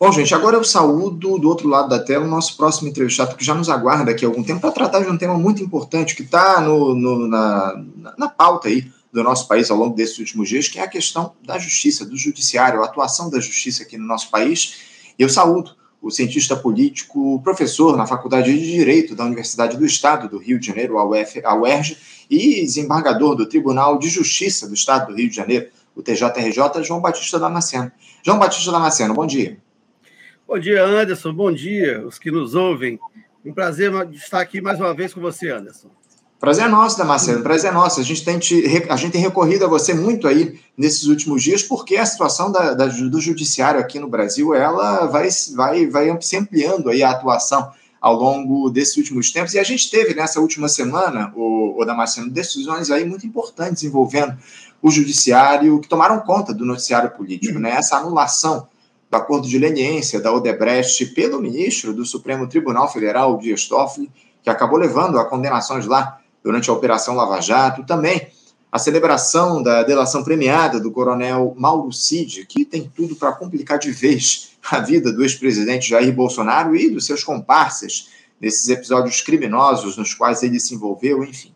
Bom, gente, agora eu saúdo do outro lado da tela o nosso próximo entrevistado, que já nos aguarda aqui há algum tempo, para tratar de um tema muito importante que está na, na pauta aí do nosso país ao longo desses últimos dias, que é a questão da justiça, do judiciário, a atuação da justiça aqui no nosso país. Eu saúdo o cientista político, professor na Faculdade de Direito da Universidade do Estado do Rio de Janeiro, a, UF, a UERJ, e desembargador do Tribunal de Justiça do Estado do Rio de Janeiro, o TJRJ, João Batista Damasceno. João Batista Damasceno, bom dia. Bom dia, Anderson. Bom dia, os que nos ouvem. Um prazer estar aqui mais uma vez com você, Anderson. Prazer é nosso, Damasceno, prazer é nosso. A gente, tem, a gente tem recorrido a você muito aí nesses últimos dias, porque a situação da, da, do judiciário aqui no Brasil, ela vai, vai, vai se ampliando aí a atuação ao longo desses últimos tempos. E a gente teve nessa última semana, o, o Damasceno, decisões aí muito importantes envolvendo o judiciário, que tomaram conta do noticiário político, né? Essa anulação do acordo de leniência da Odebrecht pelo ministro do Supremo Tribunal Federal, Dias Toffoli, que acabou levando a condenações lá durante a Operação Lava Jato. Também a celebração da delação premiada do coronel Mauro Cid, que tem tudo para complicar de vez a vida do ex-presidente Jair Bolsonaro e dos seus comparsas nesses episódios criminosos nos quais ele se envolveu, enfim.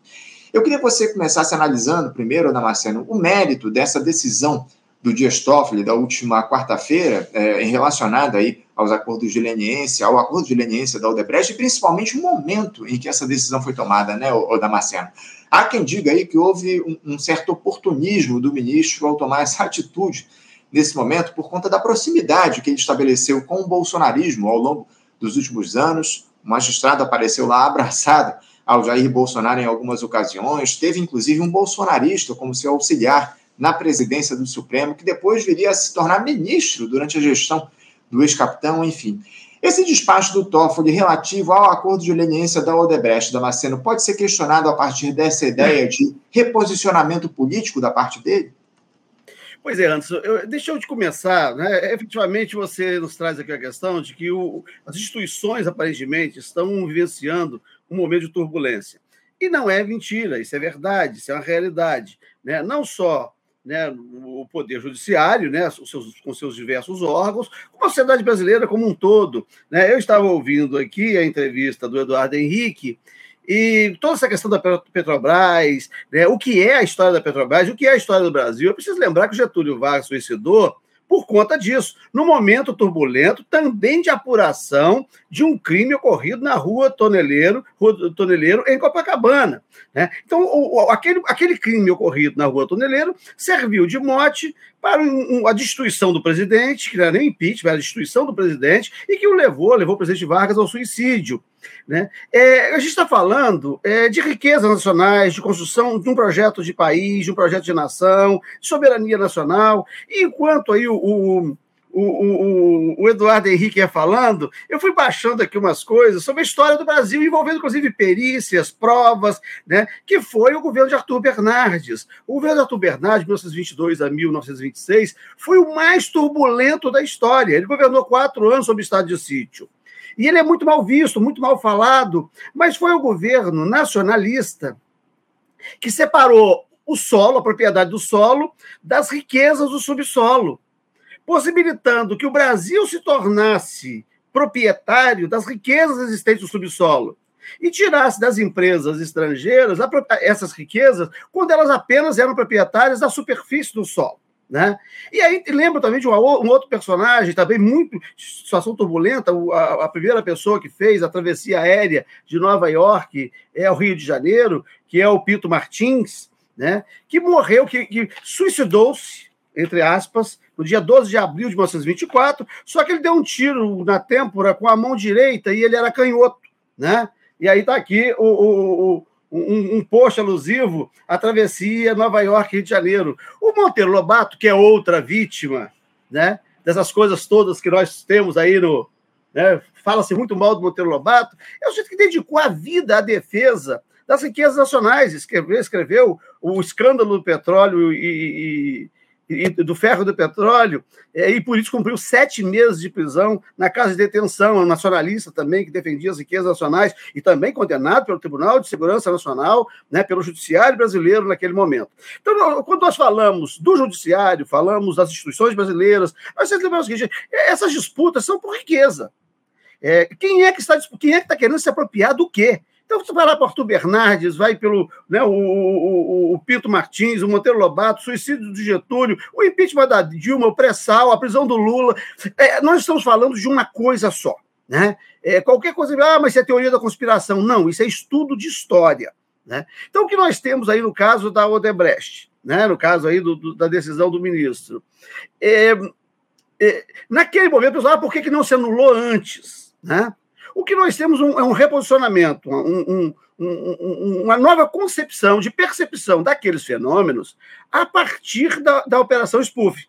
Eu queria que você começasse analisando primeiro, Ana Marceno, o mérito dessa decisão do Dias Toffoli da última quarta-feira, é, relacionada aí aos acordos de leniência, ao acordo de leniência da Odebrecht, e principalmente o momento em que essa decisão foi tomada, né, Damasceno. Há quem diga aí que houve um, um certo oportunismo do ministro ao tomar essa atitude nesse momento por conta da proximidade que ele estabeleceu com o bolsonarismo ao longo dos últimos anos. O magistrado apareceu lá abraçado ao Jair Bolsonaro em algumas ocasiões, teve inclusive um bolsonarista como seu auxiliar na presidência do Supremo, que depois viria a se tornar ministro durante a gestão do ex-capitão, enfim. Esse despacho do Toffoli relativo ao acordo de leniência da Odebrecht, Damasceno, pode ser questionado a partir dessa ideia de reposicionamento político da parte dele? Pois é, Anderson, eu, deixa eu te começar. Né? Efetivamente, você nos traz aqui a questão de que o, as instituições, aparentemente, estão vivenciando um momento de turbulência. E não é mentira, isso é verdade, isso é uma realidade. Né? Não só né, o poder judiciário, né, seus, com seus diversos órgãos, como a sociedade brasileira como um todo. Né? Eu estava ouvindo aqui a entrevista do Eduardo Henrique e toda essa questão da Petrobras, né, o que é a história da Petrobras, o que é a história do Brasil. Eu preciso lembrar que o Getúlio Vargas suicidou por conta disso, no momento turbulento também de apuração de um crime ocorrido na rua Toneleiro, rua Toneleiro em Copacabana. Né? Então, o, o, aquele, aquele crime ocorrido na rua Toneleiro serviu de mote para um, a destituição do presidente, que não era nem impeachment, era a destituição do presidente, e que o levou, levou o presidente Vargas ao suicídio. Né? É, a gente está falando é, de riquezas nacionais, de construção de um projeto de país, de um projeto de nação, de soberania nacional, e enquanto aí o, o o, o, o, Eduardo Henrique ia falando, eu fui baixando aqui umas coisas sobre a história do Brasil, envolvendo inclusive perícias, provas, né, que foi o governo de Arthur Bernardes. O governo de Arthur Bernardes, de 1922 a 1926, foi o mais turbulento da história. Ele governou quatro anos sob estado de sítio. E ele é muito mal visto, muito mal falado, mas foi o governo nacionalista que separou o solo, a propriedade do solo, das riquezas do subsolo possibilitando que o Brasil se tornasse proprietário das riquezas existentes no subsolo e tirasse das empresas estrangeiras essas riquezas quando elas apenas eram proprietárias da superfície do solo. Né? E aí lembro também de um outro personagem, também muito situação turbulenta, a, a, primeira pessoa que fez a travessia aérea de Nova York é o Rio de Janeiro, que é o Pito Martins, né? que morreu, que, que suicidou-se, entre aspas, no dia 12 de abril de 1924, só que ele deu um tiro na têmpora com a mão direita e ele era canhoto, né? E aí está aqui o, o, o um, um post alusivo à travessia Nova York, Rio de Janeiro. O Monteiro Lobato, que é outra vítima, né? Dessas coisas todas que nós temos aí no. Né, Fala-se muito mal do Monteiro Lobato. É o jeito que dedicou a vida à defesa das riquezas nacionais. Escreveu, escreveu o escândalo do petróleo e, e do ferro e do petróleo, é, e por isso cumpriu sete meses de prisão na casa de detenção, um nacionalista também, que defendia as riquezas nacionais, e também condenado pelo Tribunal de Segurança Nacional, né, pelo Judiciário brasileiro naquele momento. Então, quando nós falamos do Judiciário, falamos das instituições brasileiras, nós temos que lembrar o seguinte: essas disputas são por riqueza. É, quem é que está quem é que está querendo se apropriar do quê? Então, você vai lá para Arthur Bernardes, vai pelo né, o, o, o, Pinto Martins, o Monteiro Lobato, o suicídio do Getúlio, o impeachment da Dilma, o pré-sal, a prisão do Lula. É, nós estamos falando de uma coisa só. Né? É, qualquer coisa, ah, mas isso é teoria da conspiração. Não, isso é estudo de história. Né? Então, o que nós temos aí no caso da Odebrecht, né? no caso aí do, do, da decisão do ministro, é, é, naquele momento, ah, por que, que não se anulou antes? Né? O que nós temos um, é um reposicionamento, um, um, uma nova concepção de percepção daqueles fenômenos a partir da, da Operação Spoof,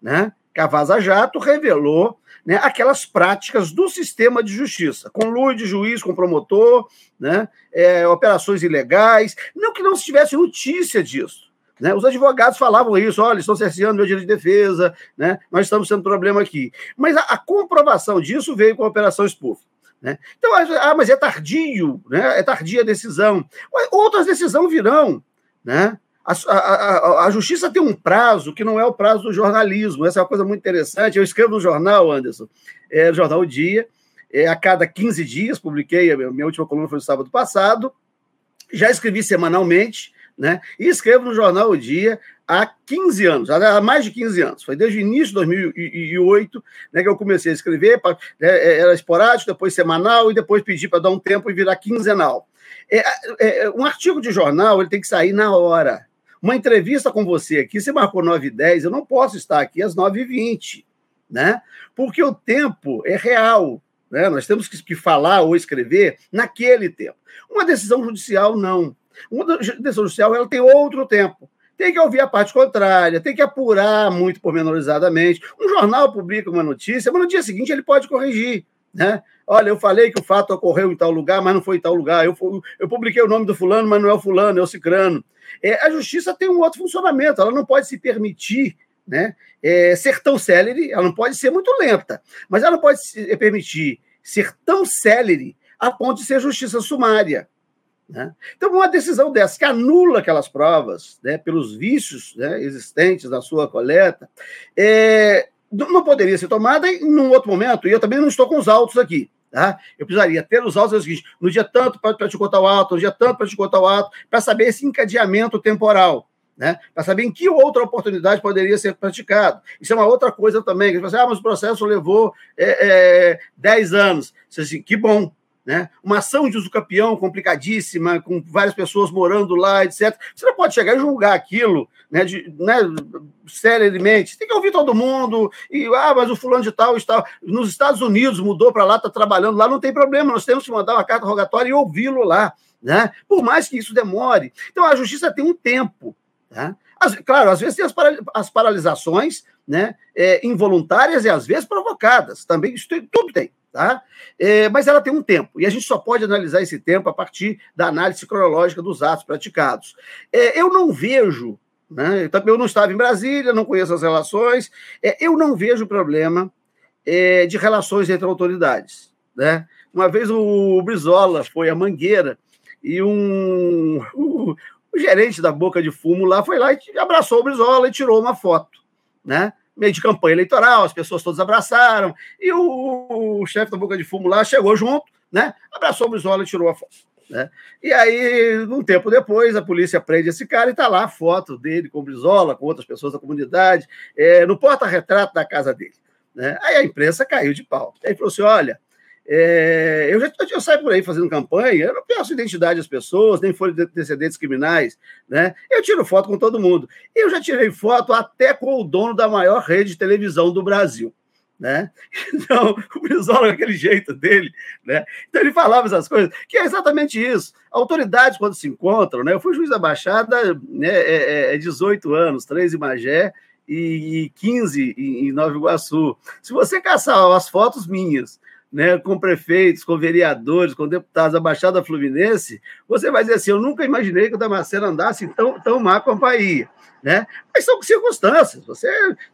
né? que a Vaza Jato revelou né, aquelas práticas do sistema de justiça, com luz de juiz, com promotor, né, é, operações ilegais, não que não se tivesse notícia disso. Né? Os advogados falavam isso, olha, estão cerceando meu direito de defesa, né? nós estamos sendo problema aqui. Mas a, a comprovação disso veio com a Operação Spoof. Né? Então, ah, mas é tardio, né? é tardia a decisão. Outras decisões virão. Né? A, a, a, justiça tem um prazo que não é o prazo do jornalismo. Essa é uma coisa muito interessante. Eu escrevo no jornal, Anderson, é, no jornal O Dia, é, a cada 15 dias, publiquei, a minha última coluna foi no sábado passado, já escrevi semanalmente, né? E escrevo no jornal O Dia há 15 anos, há mais de 15 anos. Foi desde o início de 2008 né, que eu comecei a escrever, né, é, era esporádico, depois semanal, e depois pedi para dar um tempo e virar quinzenal. É, é, um artigo de jornal ele tem que sair na hora. Uma entrevista com você aqui, você marcou 9 h 10 eu não posso estar aqui às 9 h 20 né? Porque o tempo é real. Né? Nós temos que, que falar ou escrever naquele tempo. Uma decisão judicial, não. Uma decisão judicial ela tem outro tempo tem que ouvir a parte contrária, tem que apurar muito pormenorizadamente. Um jornal publica uma notícia, mas no dia seguinte ele pode corrigir. Né? Olha, eu falei que o fato ocorreu em tal lugar, mas não foi em tal lugar. Eu, eu publiquei o nome do fulano, mas não é o fulano, é o cicrano. É, a justiça tem um outro funcionamento, ela não pode se permitir né, é, ser tão célere, ela não pode ser muito lenta, mas ela não pode se permitir ser tão célere a ponto de ser justiça sumária. Né? Então, uma decisão dessa que anula aquelas provas né, pelos vícios né, existentes na sua coleta, é, não poderia ser tomada em um outro momento, e eu também não estou com os autos aqui. Tá? Eu precisaria ter os autos é seguinte, no dia tanto para te contar o ato, no dia tanto para te contar o ato, para saber esse encadeamento temporal. Né? Para saber em que outra oportunidade poderia ser praticado. Isso é uma outra coisa também. Que você, ah, mas o processo levou é, é, 10 anos. Você, assim, que bom, né? Uma ação de uso campeão complicadíssima, com várias pessoas morando lá, etc. Você não pode chegar e julgar aquilo né, de, né, seriamente. Tem que ouvir todo mundo. E, ah, mas o fulano de tal está nos Estados Unidos, mudou para lá, está trabalhando lá, não tem problema. Nós temos que mandar uma carta rogatória e ouvi-lo lá. Né? Por mais que isso demore. Então, a justiça tem um tempo. Tá? As, claro, às vezes tem as, para, as paralisações né, é, involuntárias e às vezes provocadas. Também, isso tem, tudo tem. Tá? É, mas ela tem um tempo, e a gente só pode analisar esse tempo a partir da análise cronológica dos atos praticados. É, eu não vejo, né, eu não estava em Brasília, não conheço as relações, é, eu não vejo problema é, de relações entre autoridades. Né? Uma vez o Brizola foi à Mangueira e um, o gerente da Boca de Fumo lá foi lá e abraçou o Brizola e tirou uma foto. Né? Meio de campanha eleitoral, as pessoas todas abraçaram, e o, o chefe da Boca de Fumo lá chegou junto, né? Abraçou o Brizola e tirou a foto. Né? E aí, um tempo depois, a polícia prende esse cara e está lá a foto dele com o Brizola, com outras pessoas da comunidade, é, no porta-retrato da casa dele. Né? Aí a imprensa caiu de pau. Aí falou assim: olha, é, eu já eu saio por aí fazendo campanha, eu não peço identidade das pessoas, nem folha de antecedentes criminais, né? Eu tiro foto com todo mundo. Eu já tirei foto até com o dono da maior rede de televisão do Brasil. Né? Então, o Brizola, com aquele jeito dele, né? Então, ele falava essas coisas, que é exatamente isso. Autoridades, quando se encontram, né? Eu fui juiz da Baixada né, é, é 18 é anos, três em Magé e 15 em Nova Iguaçu. Se você caçar as fotos minhas né, com prefeitos, com vereadores, com deputados da Baixada Fluminense, você vai dizer assim: eu nunca imaginei que o Damasceno andasse tão, tão má companhia. Né? Mas são circunstâncias. Você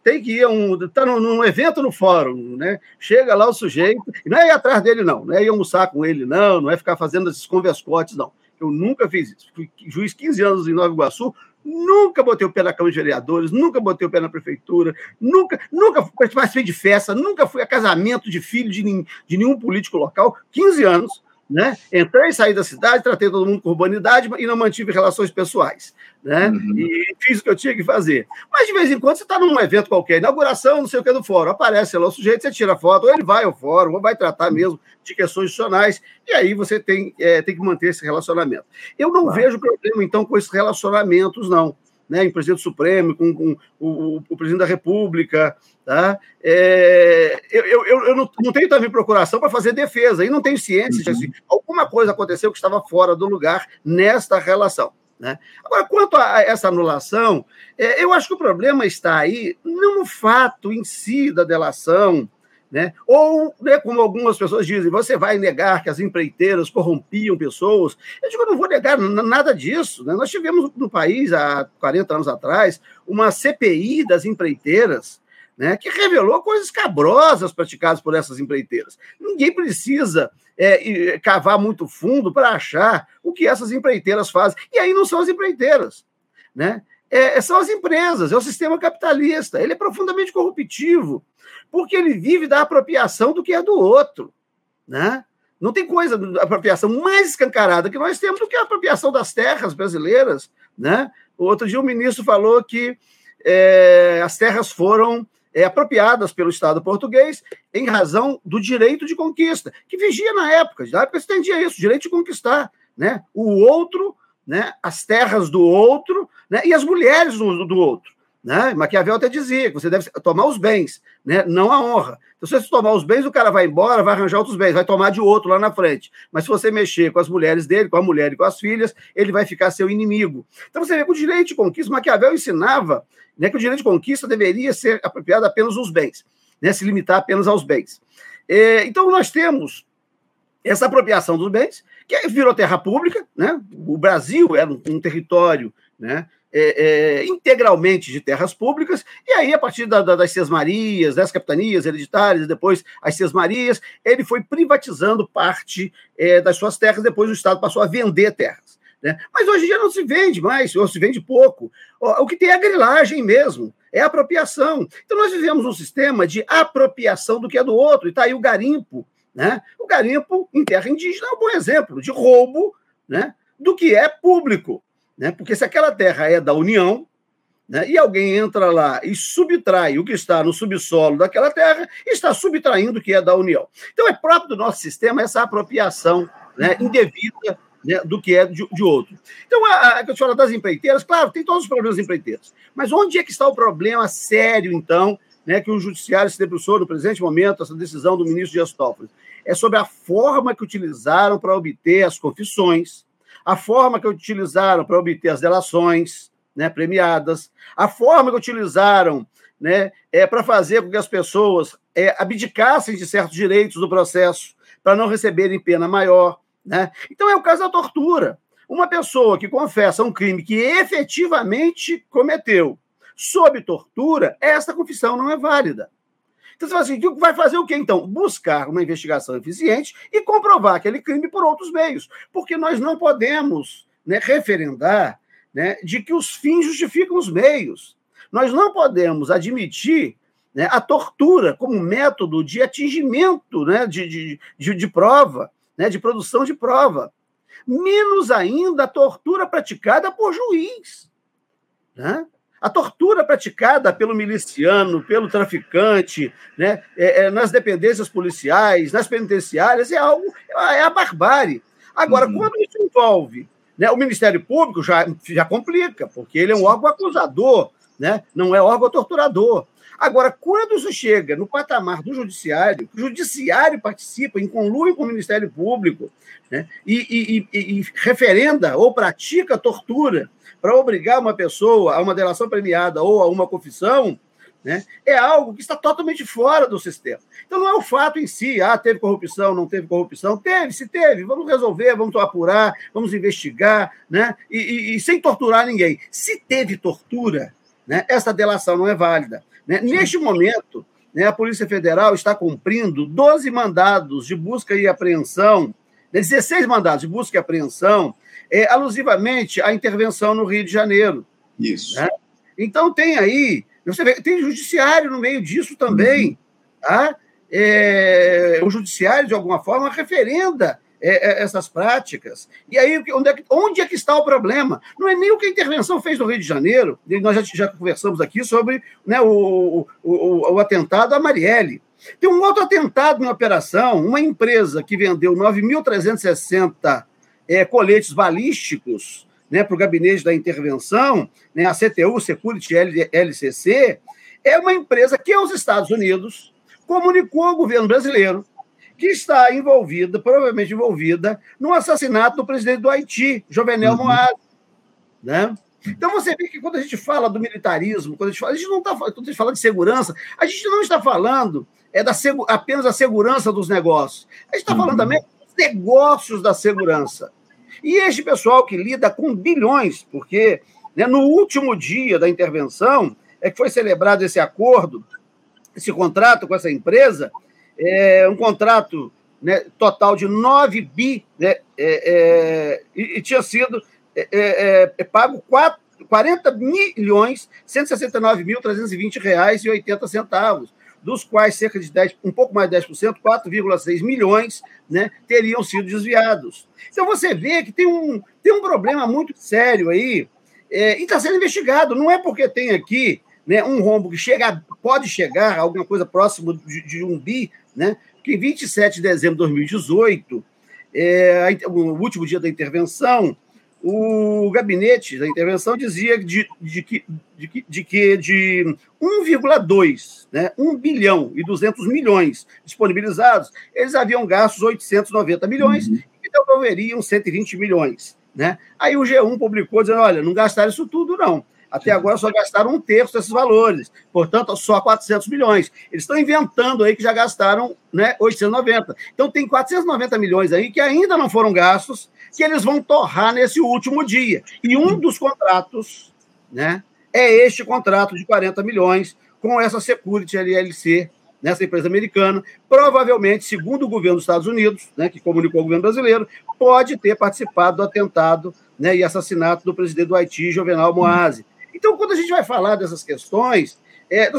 tem que ir a um. Está num, num, evento no fórum, né? Chega lá o sujeito, não é ir atrás dele, não, não é ir almoçar com ele, não, não é ficar fazendo esses converscotes, não. Eu nunca fiz isso. Fui juiz 15 anos em Nova Iguaçu, nunca botei o pé na Câmara de Vereadores, nunca botei o pé na Prefeitura, nunca, nunca participei de festa, nunca fui a casamento de filho de, de nenhum político local, 15 anos. Né? Entrei e saí da cidade, tratei todo mundo com urbanidade e não mantive relações pessoais. Né? Uhum. E fiz o que eu tinha que fazer. Mas de vez em quando você está num evento qualquer, inauguração, não sei o que do fórum, aparece lá o sujeito, você tira foto, ou ele vai ao fórum, ou vai tratar mesmo de questões institucionais, e aí você tem, é, tem que manter esse relacionamento. Eu não claro. vejo problema, então, com esses relacionamentos, não né, em presidente Supremo, com, com o, o, presidente da República. Tá? É, eu, eu, eu não, não, tenho também procuração para fazer defesa, e não tenho ciência uhum. de assim, alguma coisa aconteceu que estava fora do lugar nesta relação. Né? Agora, quanto a essa anulação, é, eu acho que o problema está aí não no fato em si da delação, né? Ou, né, como algumas pessoas dizem, você vai negar que as empreiteiras corrompiam pessoas? Eu digo, eu não vou negar nada disso. Né? Nós tivemos no país, há 40 anos atrás, uma CPI das empreiteiras, né, que revelou coisas cabrosas praticadas por essas empreiteiras. Ninguém precisa é, cavar muito fundo para achar o que essas empreiteiras fazem. E aí não são as empreiteiras. Né? É, são as empresas, é o sistema capitalista. Ele é profundamente corruptivo porque ele vive da apropriação do que é do outro. Né? Não tem coisa da apropriação mais escancarada que nós temos do que a apropriação das terras brasileiras. Né? Outro dia o ministro falou que é, as terras foram é, apropriadas pelo Estado português em razão do direito de conquista, que vigia na época, na época se entendia isso, direito de conquistar. Né? O outro, né? as terras do outro né? e as mulheres do, do outro. Né? Maquiavel até dizia que você deve tomar os bens, né? não a honra. Então, se você tomar os bens, o cara vai embora, vai arranjar outros bens, vai tomar de outro lá na frente. Mas se você mexer com as mulheres dele, com a mulher e com as filhas, ele vai ficar seu inimigo. Então você vê que o direito de conquista, Maquiavel ensinava né, que o direito de conquista deveria ser apropriado apenas aos bens, né, se limitar apenas aos bens. É, então nós temos essa apropriação dos bens, que virou terra pública, né? O Brasil era um, um território né, é, é, integralmente de terras públicas, e aí, a partir da, da, das Marias, das capitanias hereditárias, depois as Marias, ele foi privatizando parte é, das suas terras, depois o Estado passou a vender terras. Né? Mas hoje em dia não se vende mais, ou se vende pouco. O, o que tem é a grilagem mesmo, é a apropriação. Então, nós vivemos um sistema de apropriação do que é do outro, e está aí o garimpo. Né? O garimpo em terra indígena é um bom exemplo de roubo né, do que é público. Né? Porque se aquela terra é da União, né, e alguém entra lá e subtrai o que está no subsolo daquela terra, está subtraindo o que é da União. Então, é próprio do nosso sistema essa apropriação né, indevida né, do que é de, de outro. Então, a, a, a das empreiteiras, claro, tem todos os problemas das empreiteiras, mas onde é que está o problema sério, então, né, que o judiciário se debruçou no presente momento, essa decisão do ministro Dias Toffoli? É sobre a forma que utilizaram para obter as confissões, a forma que utilizaram para obter as delações né, premiadas, a forma que utilizaram né, é, para fazer com que as pessoas é, abdicassem de certos direitos do processo para não receberem pena maior. Né? Então é o caso da tortura. Uma pessoa que confessa um crime que efetivamente cometeu sob tortura, essa confissão não é válida. Então você fala assim, vai fazer o quê então? Buscar uma investigação eficiente e comprovar aquele crime por outros meios. Porque nós não podemos né, referendar né, de que os fins justificam os meios. Nós não podemos admitir né, a tortura como método de atingimento né, de, de, de, de prova, né, de produção de prova. Menos ainda a tortura praticada por juiz. Né? A tortura praticada pelo miliciano, pelo traficante, né, é, é, nas dependências policiais, nas penitenciárias, é algo, é a barbárie. Agora, uhum. quando isso envolve né, o Ministério Público, já, já complica, porque ele é um órgão acusador, né, não é órgão torturador. Agora, quando isso chega no patamar do judiciário, o judiciário participa em conluio com o Ministério Público né, e, e, e, e referenda ou pratica tortura para obrigar uma pessoa a uma delação premiada ou a uma confissão, né, é algo que está totalmente fora do sistema. Então, não é o fato em si, ah, teve corrupção, não teve corrupção. Teve, se teve, vamos resolver, vamos apurar, vamos investigar, né, e, e, e sem torturar ninguém. Se teve tortura, né, essa delação não é válida. Né? Neste momento, né, a Polícia Federal está cumprindo 12 mandados de busca e apreensão, 16 mandados de busca e apreensão, é, alusivamente à intervenção no Rio de Janeiro. Isso. Né? Então, tem aí você vê, tem judiciário no meio disso também. Uhum. Tá? É, o judiciário, de alguma forma, referenda é, é, essas práticas. E aí, onde é, que, onde é que está o problema? Não é nem o que a intervenção fez no Rio de Janeiro, nós já, já conversamos aqui sobre né, o, o, o, atentado a Marielle. Tem um outro atentado em operação, uma empresa que vendeu 9.360 é, coletes balísticos né, para o gabinete da intervenção, né, a CTU, Security LCC, é uma empresa que os Estados Unidos comunicou ao governo brasileiro que está envolvida, provavelmente envolvida, no assassinato do presidente do Haiti, Jovenel uhum. Moaz. Né? Então você vê que quando a gente fala do militarismo, quando a gente fala, a gente não está quando a gente fala de segurança, a gente não está falando é da apenas da segurança dos negócios. A gente está falando uhum. também dos negócios da segurança. E este pessoal que lida com bilhões, porque né, no último dia da intervenção é que foi celebrado esse acordo, esse contrato com essa empresa, é um contrato né, total de 9 bi, né, é, é, e, e, tinha sido é, é, pago 4, 40 milhões 169 mil 320 reais e 80 centavos dos quais cerca de 10, um pouco mais de 10%, 4,6 milhões, né, teriam sido desviados. Então você vê que tem um, tem um problema muito sério aí, e está sendo investigado. Não é porque tem aqui né, um rombo que chega, pode chegar a alguma coisa próximo de, de um bi, né, que em 27 de dezembro de 2018, é, o último dia da intervenção, o gabinete da intervenção dizia de, de, que, de, de que de 1,2, né, 1 bilhão e 200 milhões disponibilizados, eles haviam gastos 890 milhões uhum. e devolveriam 120 milhões. Né? Aí o G1 publicou dizendo: olha, não gastaram isso tudo, não. Até agora só gastaram um terço desses valores, portanto, só 400 milhões. Eles estão inventando aí que já gastaram né, 890. Então, tem 490 milhões aí que ainda não foram gastos, que eles vão torrar nesse último dia. E um dos contratos né, é este contrato de 40 milhões com essa Security LLC, nessa empresa americana, provavelmente, segundo o governo dos Estados Unidos, né, que comunicou ao governo brasileiro, pode ter participado do atentado né, e assassinato do presidente do Haiti, Jovenal Moase. Então, quando a gente vai falar dessas questões, é,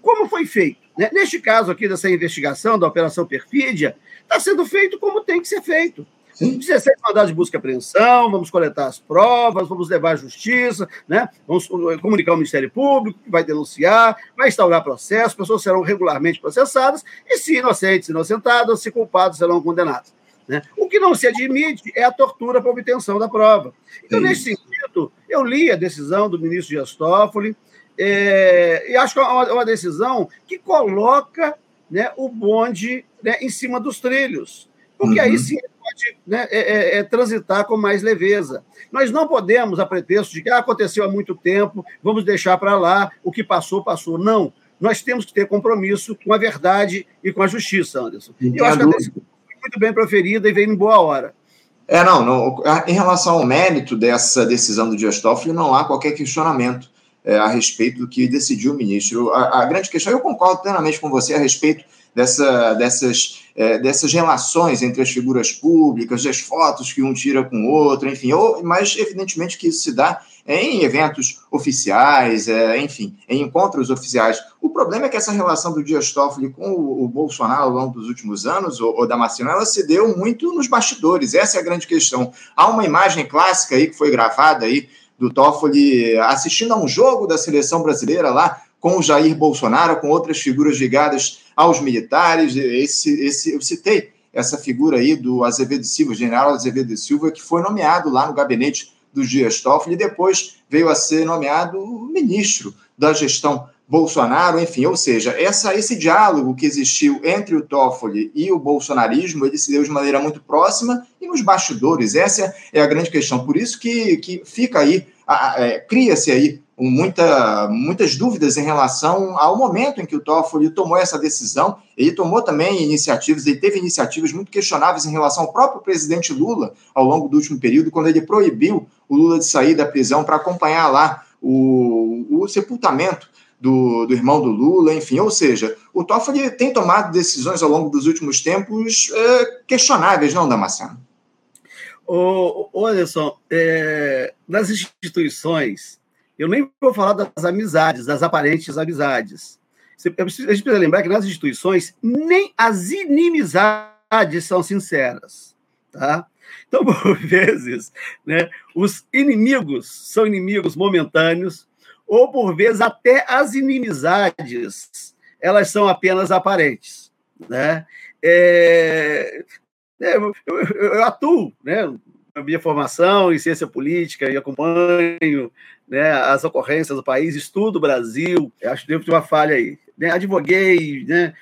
como foi feito? Né? Neste caso aqui, dessa investigação da Operação Perfídia, está sendo feito como tem que ser feito. Sim. 16 mandados de busca e apreensão, vamos coletar as provas, vamos levar à justiça, né? vamos comunicar ao Ministério Público, que vai denunciar, vai instaurar processo, pessoas serão regularmente processadas, e se inocentes, inocentadas, se culpados, serão condenados. Né? O que não se admite é a tortura para obtenção da prova. Então, Sim. nesse sentido, eu li a decisão do ministro Dias Toffoli, é, e acho que é uma, uma, decisão que coloca né, o bonde né, em cima dos trilhos, porque uhum. aí sim pode né, é, é, é, transitar com mais leveza. Nós não podemos, a pretexto de que ah, aconteceu há muito tempo, vamos deixar para lá, o que passou, passou. Não. Nós temos que ter compromisso com a verdade e com a justiça, Anderson. eu acho que a decisão muito bem proferida e veio em boa hora. É, não, não, em relação ao mérito dessa decisão do Dias Toffoli, não há qualquer questionamento é, a respeito do que decidiu o ministro. A, a, grande questão, eu concordo plenamente com você a respeito dessa, dessas, é, dessas relações entre as figuras públicas, das fotos que um tira com o outro, enfim, ou, mas evidentemente que isso se dá em eventos oficiais, é, enfim, em encontros oficiais. O problema é que essa relação do Dias Toffoli com o, o Bolsonaro ao longo dos últimos anos, ou, ou da Marcina, ela se deu muito nos bastidores. Essa é a grande questão. Há uma imagem clássica aí que foi gravada aí do Toffoli assistindo a um jogo da seleção brasileira lá com o Jair Bolsonaro, com outras figuras ligadas aos militares. Esse, esse, eu citei essa figura aí do Azevedo Silva, general Azevedo Silva, que foi nomeado lá no gabinete do Dias Toffoli e depois veio a ser nomeado ministro da gestão Bolsonaro, enfim, ou seja, essa, esse diálogo que existiu entre o Toffoli e o bolsonarismo, ele se deu de maneira muito próxima e nos bastidores, essa é a grande questão, por isso que, que fica aí, é, cria-se aí muita, muitas dúvidas em relação ao momento em que o Toffoli tomou essa decisão. Ele tomou também iniciativas, ele teve iniciativas muito questionáveis em relação ao próprio presidente Lula ao longo do último período, quando ele proibiu o Lula de sair da prisão para acompanhar lá o, o sepultamento do, do, irmão do Lula, enfim. Ou seja, o Toffoli tem tomado decisões ao longo dos últimos tempos é, questionáveis, não, Damasceno? Ô, ô Anderson, é, nas instituições, eu nem vou falar das amizades, das aparentes amizades. A gente precisa lembrar que nas instituições, nem as inimizades são sinceras. Tá? Então, por vezes, né, os inimigos são inimigos momentâneos, ou por vezes até as inimizades elas são apenas aparentes. Né? É, é, eu, eu, eu, atuo, né? Na minha formação em ciência política e acompanho né, as ocorrências do país, estudo o Brasil. Acho que devo ter uma falha aí. Né, advoguei, né,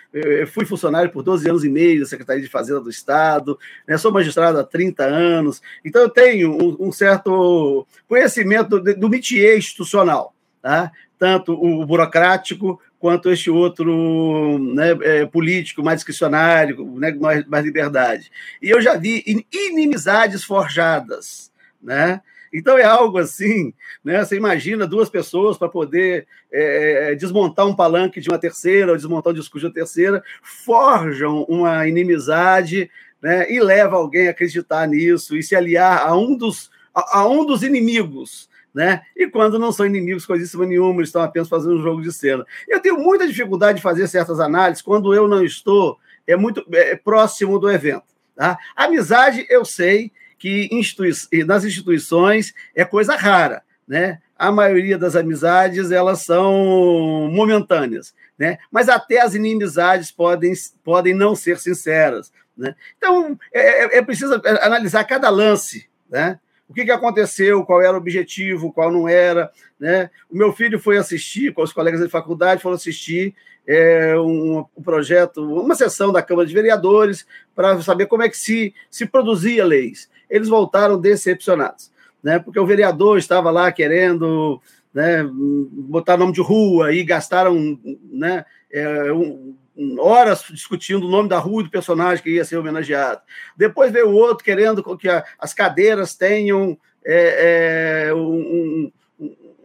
fui funcionário por 12 anos e meio da Secretaria de Fazenda do Estado, né, sou magistrado há 30 anos, então eu tenho um, um certo conhecimento do, do métier institucional, tá? tanto o burocrático quanto este outro né, é, político mais discricionário, né, mais, mais liberdade. E eu já vi inimizades forjadas, né? Então é algo assim, né? Você imagina duas pessoas para poder é, é, desmontar um palanque de uma terceira, ou desmontar um discurso de uma terceira, forjam uma inimizade, né? E leva alguém a acreditar nisso e se aliar a um dos, a, a um dos inimigos né? E quando não são inimigos coisíssima nenhuma, eles estão apenas fazendo um jogo de cena. Eu tenho muita dificuldade de fazer certas análises quando eu não estou é muito é, próximo do evento. Tá? Amizade, eu sei que institui nas instituições é coisa rara, né? A maioria das amizades elas são momentâneas, né? Mas até as inimizades podem, podem não ser sinceras, né? Então é, é, é preciso analisar cada lance, né? o que, que aconteceu, qual era o objetivo, qual não era. Né? O meu filho foi assistir, com os colegas de faculdade, foram assistir é, um, um, projeto, uma sessão da Câmara de Vereadores, para saber como é que se, se produzia leis. Eles voltaram decepcionados, né? porque o vereador estava lá querendo né, botar nome de rua e gastaram né, é, um, horas discutindo o nome da rua e do personagem que ia ser homenageado. Depois veio outro querendo que as cadeiras tenham é, é, um,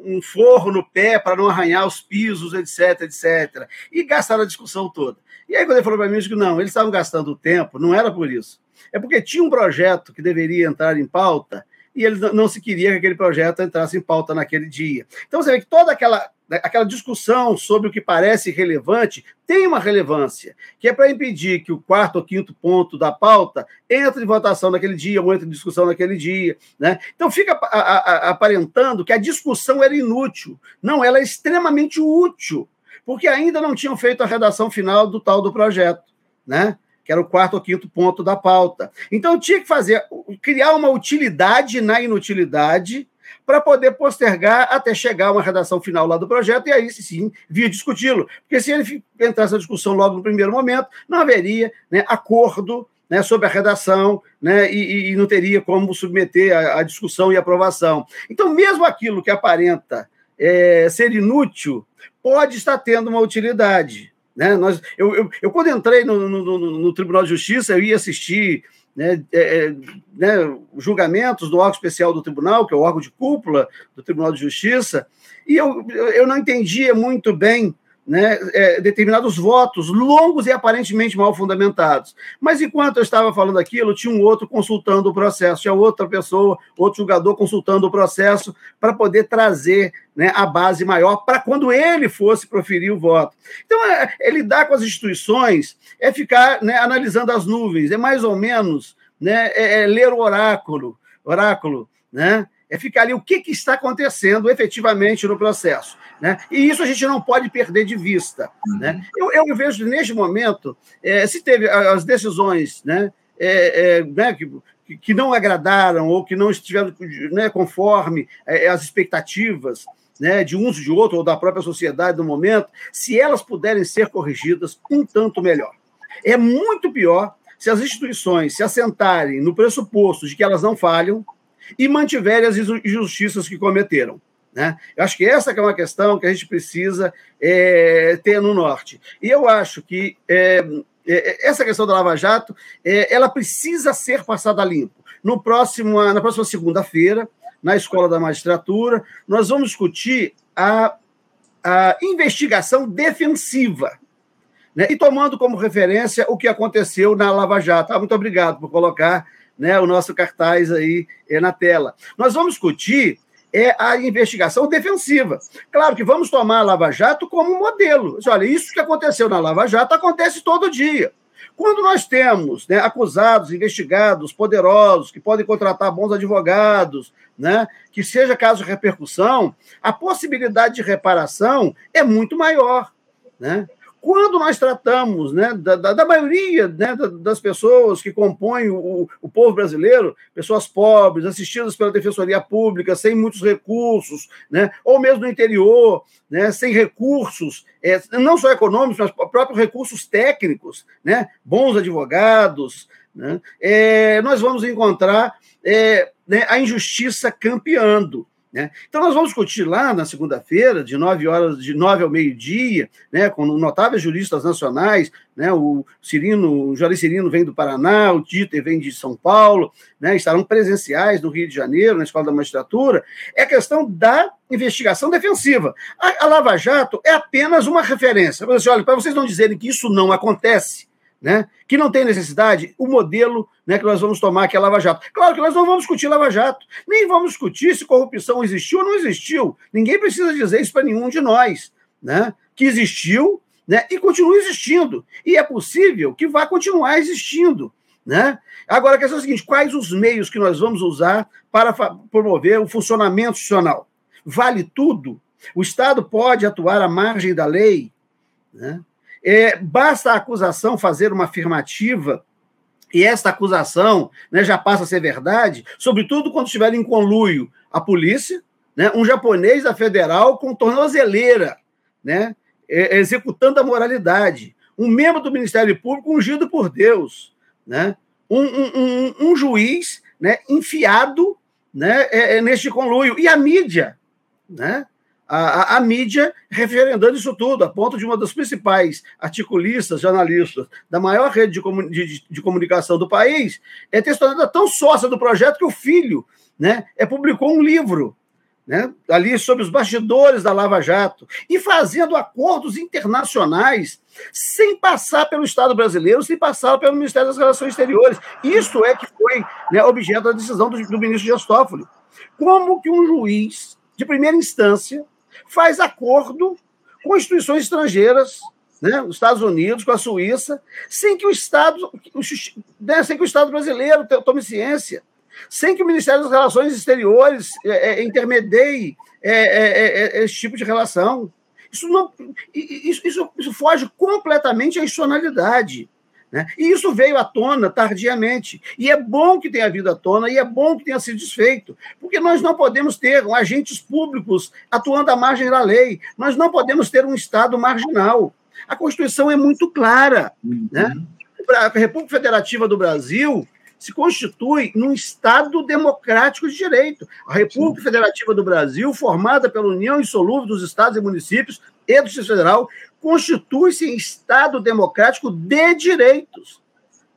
um, forro no pé para não arranhar os pisos, etc, etc. E gastaram a discussão toda. E aí, quando ele falou para mim, eu que não, eles estavam gastando tempo, não era por isso. É porque tinha um projeto que deveria entrar em pauta e eles não se queria que aquele projeto entrasse em pauta naquele dia. Então você vê que toda aquela, aquela discussão sobre o que parece relevante tem uma relevância, que é para impedir que o quarto ou quinto ponto da pauta entre em votação naquele dia ou entre em discussão naquele dia. Né? Então fica aparentando que a discussão era inútil. Não, ela é extremamente útil, porque ainda não tinham feito a redação final do tal do projeto. Né? Que era o quarto ou quinto ponto da pauta. Então, tinha que fazer, criar uma utilidade na inutilidade para poder postergar até chegar a uma redação final lá do projeto e aí sim vir discuti-lo. Porque se ele entrasse na discussão logo no primeiro momento, não haveria né, acordo né, sobre a redação né, e, e, não teria como submeter a, a, discussão e aprovação. Então, mesmo aquilo que aparenta é, ser inútil pode estar tendo uma utilidade. Né? Nós, eu, eu, eu, quando entrei no, no, no, Tribunal de Justiça, eu ia assistir né, é, é, né, julgamentos do órgão especial do tribunal, que é o órgão de cúpula do Tribunal de Justiça, e eu, eu não entendia muito bem né, é, determinados votos longos e aparentemente mal fundamentados. Mas enquanto eu estava falando aquilo, tinha um outro consultando o processo, tinha outra pessoa, outro julgador consultando o processo para poder trazer né, a base maior para quando ele fosse proferir o voto. Então, é, é lidar com as instituições é ficar né, analisando as nuvens, é mais ou menos né, é, é ler o oráculo, oráculo, né? É ficar ali o que, que está acontecendo efetivamente no processo. Né? E isso a gente não pode perder de vista. Uhum. Né? Eu, eu vejo, neste momento, é, se teve as decisões né, é, é, né, que, que não agradaram ou que não estiveram né, conforme é, as expectativas né, de uns de outro ou da própria sociedade no momento, se elas puderem ser corrigidas, um tanto melhor. É muito pior se as instituições se assentarem no pressuposto de que elas não falham e mantiverem as injustiças que cometeram. Né? Eu acho que essa que é uma questão que a gente precisa é, ter no Norte. E eu acho que é, é, essa questão da Lava Jato é, ela precisa ser passada limpo. No próximo, na próxima segunda-feira, na Escola da Magistratura, nós vamos discutir a, a investigação defensiva. Né? E tomando como referência o que aconteceu na Lava Jato. Ah, muito obrigado por colocar né, o nosso cartaz aí é, na tela. Nós vamos discutir é a investigação defensiva. Claro que vamos tomar a Lava Jato como modelo. Olha, isso que aconteceu na Lava Jato acontece todo dia. Quando nós temos né, acusados, investigados, poderosos, que podem contratar bons advogados, né, que seja caso de repercussão, a possibilidade de reparação é muito maior. Né? Quando nós tratamos né, da, da, maioria né, das pessoas que compõem o, o, povo brasileiro, pessoas pobres, assistidas pela Defensoria Pública, sem muitos recursos, né, ou mesmo no interior, né, sem recursos, é, não só econômicos, mas próprios recursos técnicos, né, bons advogados, né, é, nós vamos encontrar é, né, a injustiça campeando. Né? Então, nós vamos discutir lá na segunda-feira, de 9 horas, de 9 ao meio-dia, né, com notáveis juristas nacionais, né, o Cirino, o Jorge Cirino vem do Paraná, o Dieter vem de São Paulo, né, estarão presenciais no Rio de Janeiro, na Escola da Magistratura, é questão da investigação defensiva. A, a Lava Jato é apenas uma referência. Assim, olha, para vocês não dizerem que isso não acontece, né, que não tem necessidade, o modelo né, que nós vamos tomar, que é Lava Jato. Claro que nós não vamos discutir Lava Jato, nem vamos discutir se corrupção existiu ou não existiu. Ninguém precisa dizer isso para nenhum de nós, né, que existiu né, e continua existindo. E é possível que vá continuar existindo. Né? Agora, a questão é a seguinte: quais os meios que nós vamos usar para promover o funcionamento institucional? Vale tudo? O Estado pode atuar à margem da lei? Né? É, basta a acusação fazer uma afirmativa e esta acusação né, já passa a ser verdade, sobretudo quando estiver em conluio a polícia, né, um japonês da federal com tornozeleira, né, executando a moralidade, um membro do Ministério Público ungido por Deus, né, um, um, um, um juiz né, enfiado né, é, é, neste conluio, e a mídia, né, a, a, a, mídia referendando isso tudo, a ponto de uma das principais articulistas, jornalistas da maior rede de, de, de comunicação do país, é ter se tornado tão sócia do projeto que o filho né, é, publicou um livro né, ali sobre os bastidores da Lava Jato e fazendo acordos internacionais sem passar pelo Estado brasileiro, sem passar pelo Ministério das Relações Exteriores. Isso é que foi né, objeto da decisão do, do ministro Gestófoli. Como que um juiz de primeira instância faz acordo com instituições estrangeiras, né, os Estados Unidos, com a Suíça, sem que o Estado, né, sem que o Estado brasileiro tome ciência, sem que o Ministério das Relações Exteriores é, é, intermedie é, é, é, é esse tipo de relação. Isso, não, isso, isso, isso foge completamente à institucionalidade. Né? E isso veio à tona tardiamente. E é bom que tenha vindo à tona e é bom que tenha sido desfeito, porque nós não podemos ter agentes públicos atuando à margem da lei, nós não podemos ter um Estado marginal. A Constituição é muito clara. Uhum. Né? A República Federativa do Brasil se constitui num Estado democrático de direito. A República Sim. Federativa do Brasil, formada pela União Insolúvel dos Estados e Municípios e do Distrito Federal, constitui-se em Estado democrático de direitos.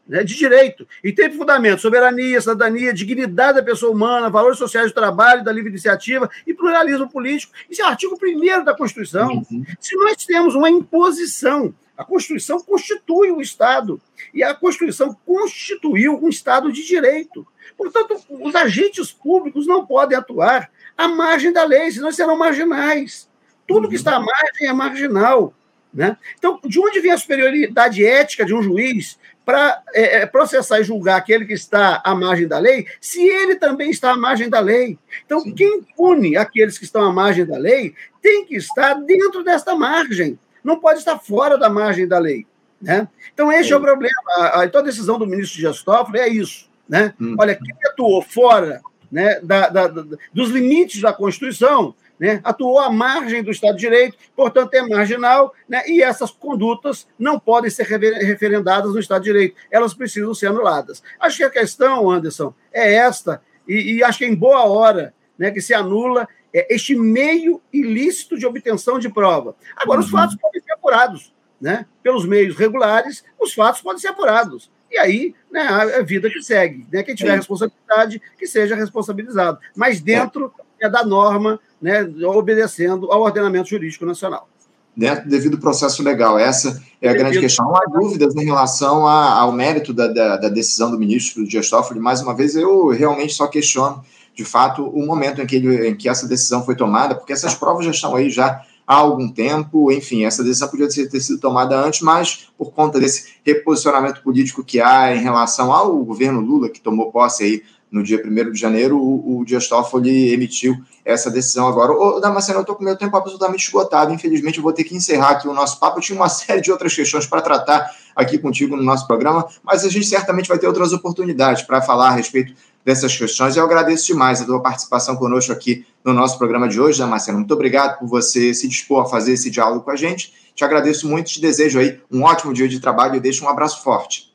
Né, de direito. E tem fundamento: soberania, cidadania, dignidade da pessoa humana, valores sociais do trabalho, da livre iniciativa e pluralismo político. Isso é o artigo 1 da Constituição. Uhum. Se nós temos uma imposição, a Constituição constitui o Estado. E a Constituição constituiu um Estado de direito. Portanto, os agentes públicos não podem atuar à margem da lei, senão serão marginais. Tudo que uhum. está à margem é marginal. Né? Então, de onde vem a superioridade ética de um juiz para é, é, processar e julgar aquele que está à margem da lei, se ele também está à margem da lei? Então, Sim. quem pune aqueles que estão à margem da lei tem que estar dentro desta margem, não pode estar fora da margem da lei. Né? Então, esse é o problema. A, a, então, a decisão do ministro Gestófoli é isso. Né? Hum. Olha, quem atuou fora né, da, da, da, dos limites da Constituição né, atuou à margem do Estado de Direito, portanto é marginal, né, e essas condutas não podem ser referendadas no Estado de Direito, elas precisam ser anuladas. Acho que a questão, Anderson, é esta, e, e acho que é em boa hora né, que se anula é, este meio ilícito de obtenção de prova. Agora, os uhum. fatos podem ser apurados, né? Pelos meios regulares, os fatos podem ser apurados. E aí, né, a vida que segue. Né? Quem tiver responsabilidade, que seja responsabilizado. Mas dentro é. da norma, né, obedecendo ao ordenamento jurídico nacional dentro do devido processo legal. Essa é a devido. grande questão. Não há dúvidas em relação a, ao mérito da, da, da, decisão do ministro Dias Toffoli. Mais uma vez, eu realmente só questiono, de fato, o momento em que, ele, em que essa decisão foi tomada, porque essas provas já estão aí já há algum tempo, enfim, essa decisão podia ter sido tomada antes, mas por conta desse reposicionamento político que há em relação ao governo Lula, que tomou posse aí no dia 1 de janeiro, o, o Dias Toffoli emitiu essa decisão agora. Ô, Damasceno, eu estou com meu tempo absolutamente esgotado. Infelizmente, eu vou ter que encerrar aqui o nosso papo. Eu tinha uma série de outras questões para tratar aqui contigo no nosso programa, mas a gente certamente vai ter outras oportunidades para falar a respeito dessas questões. Eu agradeço demais a tua participação conosco aqui no nosso programa de hoje, Damasceno. Muito obrigado por você se dispor a fazer esse diálogo com a gente. Te agradeço muito, te desejo aí um ótimo dia de trabalho e deixo um abraço forte.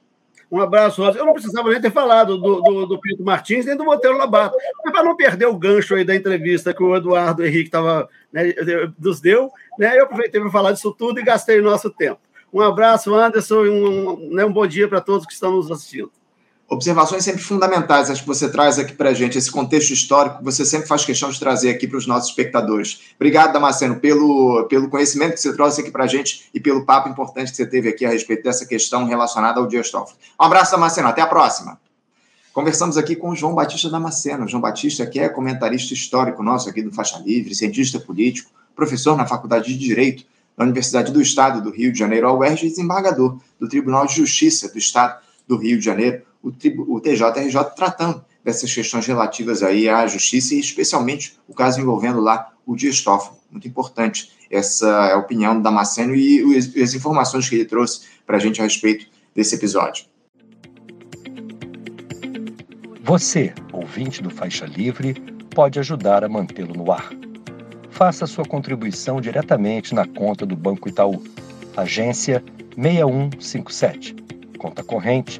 Um abraço, Rosa. Eu não precisava nem ter falado do, do, do Pinto Martins nem do Monteiro Lobato. Mas para não perder o gancho aí da entrevista que o Eduardo Henrique estava né, nos deu, né, eu aproveitei para falar disso tudo e gastei o nosso tempo. Um abraço, Anderson, e um, né, um bom dia para todos que estão nos assistindo observações sempre fundamentais, acho que você traz aqui para a gente, esse contexto histórico, você sempre faz questão de trazer aqui para os nossos espectadores. Obrigado, Damasceno, pelo, pelo conhecimento que você trouxe aqui para a gente e pelo papo importante que você teve aqui a respeito dessa questão relacionada ao Dias. Um abraço, Damasceno, até a próxima. Conversamos aqui com o João Batista Damasceno. João Batista, que é comentarista histórico nosso aqui do Faixa Livre, cientista político, professor na Faculdade de Direito da Universidade do Estado do Rio de Janeiro, ao UERJ e desembargador do Tribunal de Justiça do Estado do Rio de Janeiro o, TJRJ tratando dessas questões relativas aí à justiça e especialmente o caso envolvendo lá o Dias Toffoli. Muito importante essa opinião do Damasceno e as informações que ele trouxe para a gente a respeito desse episódio. Você, ouvinte do Faixa Livre, pode ajudar a mantê-lo no ar. Faça sua contribuição diretamente na conta do Banco Itaú, agência 6157, conta corrente